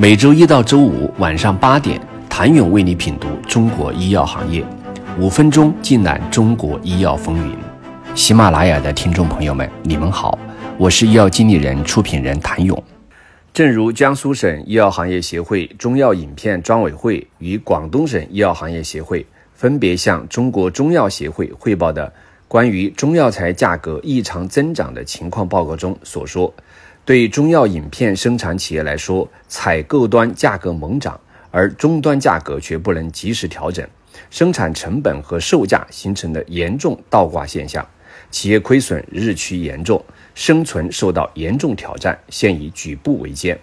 每周一到周五晚上八点，谭勇为你品读中国医药行业，五分钟尽览中国医药风云。喜马拉雅的听众朋友们，你们好，我是医药经理人、出品人谭勇。正如江苏省医药行业协会中药饮片专委会与广东省医药行业协会分别向中国中药协会汇报的关于中药材价格异常增长的情况报告中所说。对中药饮片生产企业来说，采购端价格猛涨，而终端价格却不能及时调整，生产成本和售价形成了严重倒挂现象，企业亏损日趋严重，生存受到严重挑战，现已举步维艰。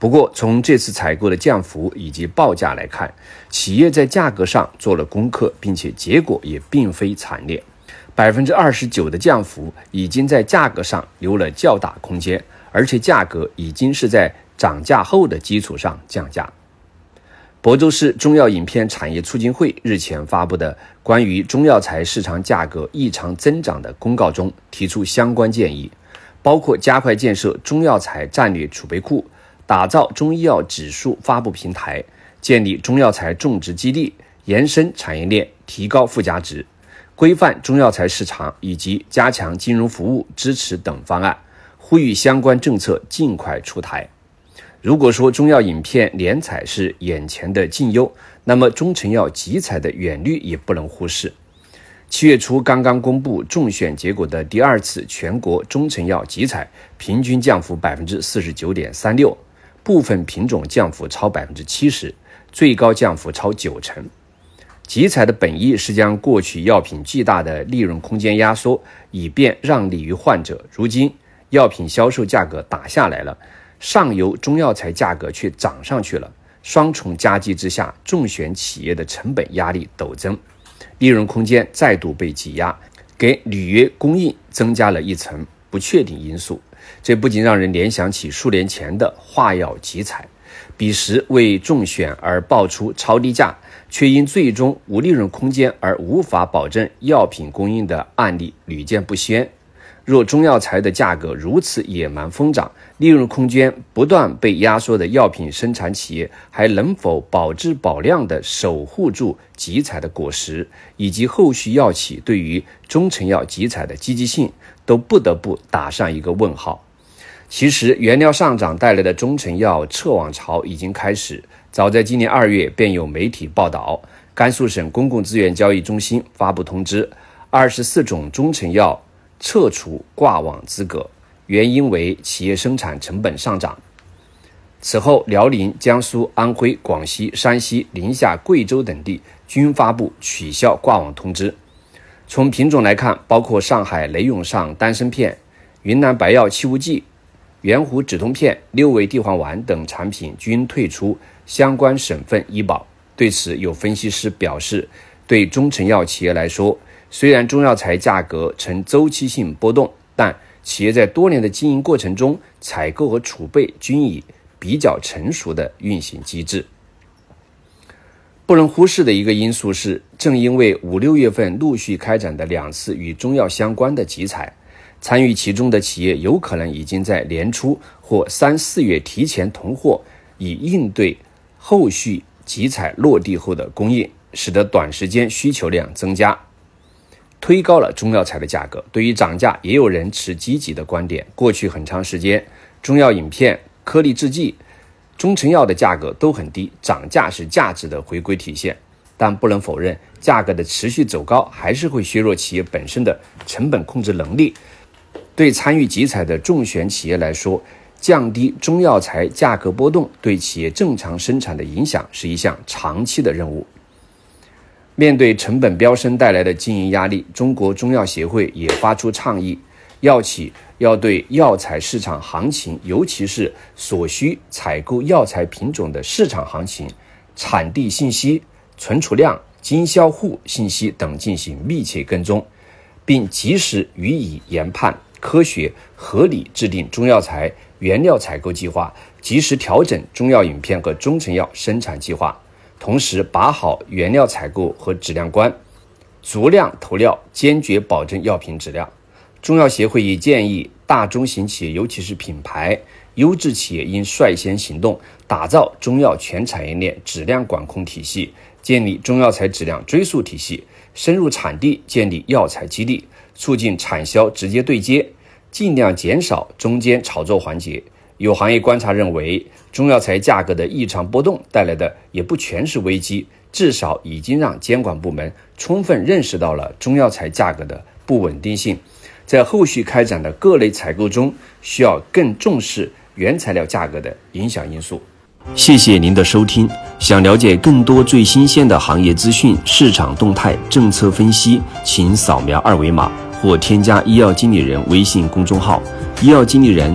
不过，从这次采购的降幅以及报价来看，企业在价格上做了功课，并且结果也并非惨烈，百分之二十九的降幅已经在价格上留了较大空间。而且价格已经是在涨价后的基础上降价。亳州市中药饮片产业促进会日前发布的关于中药材市场价格异常增长的公告中提出相关建议，包括加快建设中药材战略储备库，打造中医药指数发布平台，建立中药材种植基地，延伸产业链，提高附加值，规范中药材市场以及加强金融服务支持等方案。呼吁相关政策尽快出台。如果说中药饮片联采是眼前的近忧，那么中成药集采的远虑也不能忽视。七月初刚刚公布中选结果的第二次全国中成药集采，平均降幅百分之四十九点三六，部分品种降幅超百分之七十，最高降幅超九成。集采的本意是将过去药品巨大的利润空间压缩，以便让利于患者。如今，药品销售价格打下来了，上游中药材价格却涨上去了，双重夹击之下，重选企业的成本压力陡增，利润空间再度被挤压，给履约供应增加了一层不确定因素。这不仅让人联想起数年前的化药集采，彼时为中选而爆出超低价，却因最终无利润空间而无法保证药品供应的案例屡见不鲜。若中药材的价格如此野蛮疯涨，利润空间不断被压缩的药品生产企业，还能否保质保量地守护住集采的果实，以及后续药企对于中成药集采的积极性，都不得不打上一个问号。其实，原料上涨带来的中成药撤网潮已经开始，早在今年二月便有媒体报道，甘肃省公共资源交易中心发布通知，二十四种中成药。撤除挂网资格，原因为企业生产成本上涨。此后，辽宁、江苏、安徽、广西、山西、宁夏、贵州等地均发布取消挂网通知。从品种来看，包括上海雷永上丹参片、云南白药气雾剂、圆弧止痛片、六味地黄丸等产品均退出相关省份医保。对此，有分析师表示，对中成药企业来说，虽然中药材价格呈周期性波动，但企业在多年的经营过程中，采购和储备均已比较成熟的运行机制。不能忽视的一个因素是，正因为五六月份陆续开展的两次与中药相关的集采，参与其中的企业有可能已经在年初或三四月提前囤货，以应对后续集采落地后的供应，使得短时间需求量增加。推高了中药材的价格。对于涨价，也有人持积极的观点。过去很长时间，中药饮片、颗粒制剂、中成药的价格都很低，涨价是价值的回归体现。但不能否认，价格的持续走高还是会削弱企业本身的成本控制能力。对参与集采的中选企业来说，降低中药材价格波动对企业正常生产的影响是一项长期的任务。面对成本飙升带来的经营压力，中国中药协会也发出倡议：药企要对药材市场行情，尤其是所需采购药材品种的市场行情、产地信息、存储量、经销户信息等进行密切跟踪，并及时予以研判，科学合理制定中药材原料采购计划，及时调整中药饮片和中成药生产计划。同时把好原料采购和质量关，足量投料，坚决保证药品质量。中药协会也建议大中型企业，尤其是品牌，优质企业应率先行动，打造中药全产业链质量管控体系，建立中药材质量追溯体系，深入产地建立药材基地，促进产销直接对接，尽量减少中间炒作环节。有行业观察认为，中药材价格的异常波动带来的也不全是危机，至少已经让监管部门充分认识到了中药材价格的不稳定性，在后续开展的各类采购中，需要更重视原材料价格的影响因素。谢谢您的收听。想了解更多最新鲜的行业资讯、市场动态、政策分析，请扫描二维码或添加医药经理人微信公众号“医药经理人”。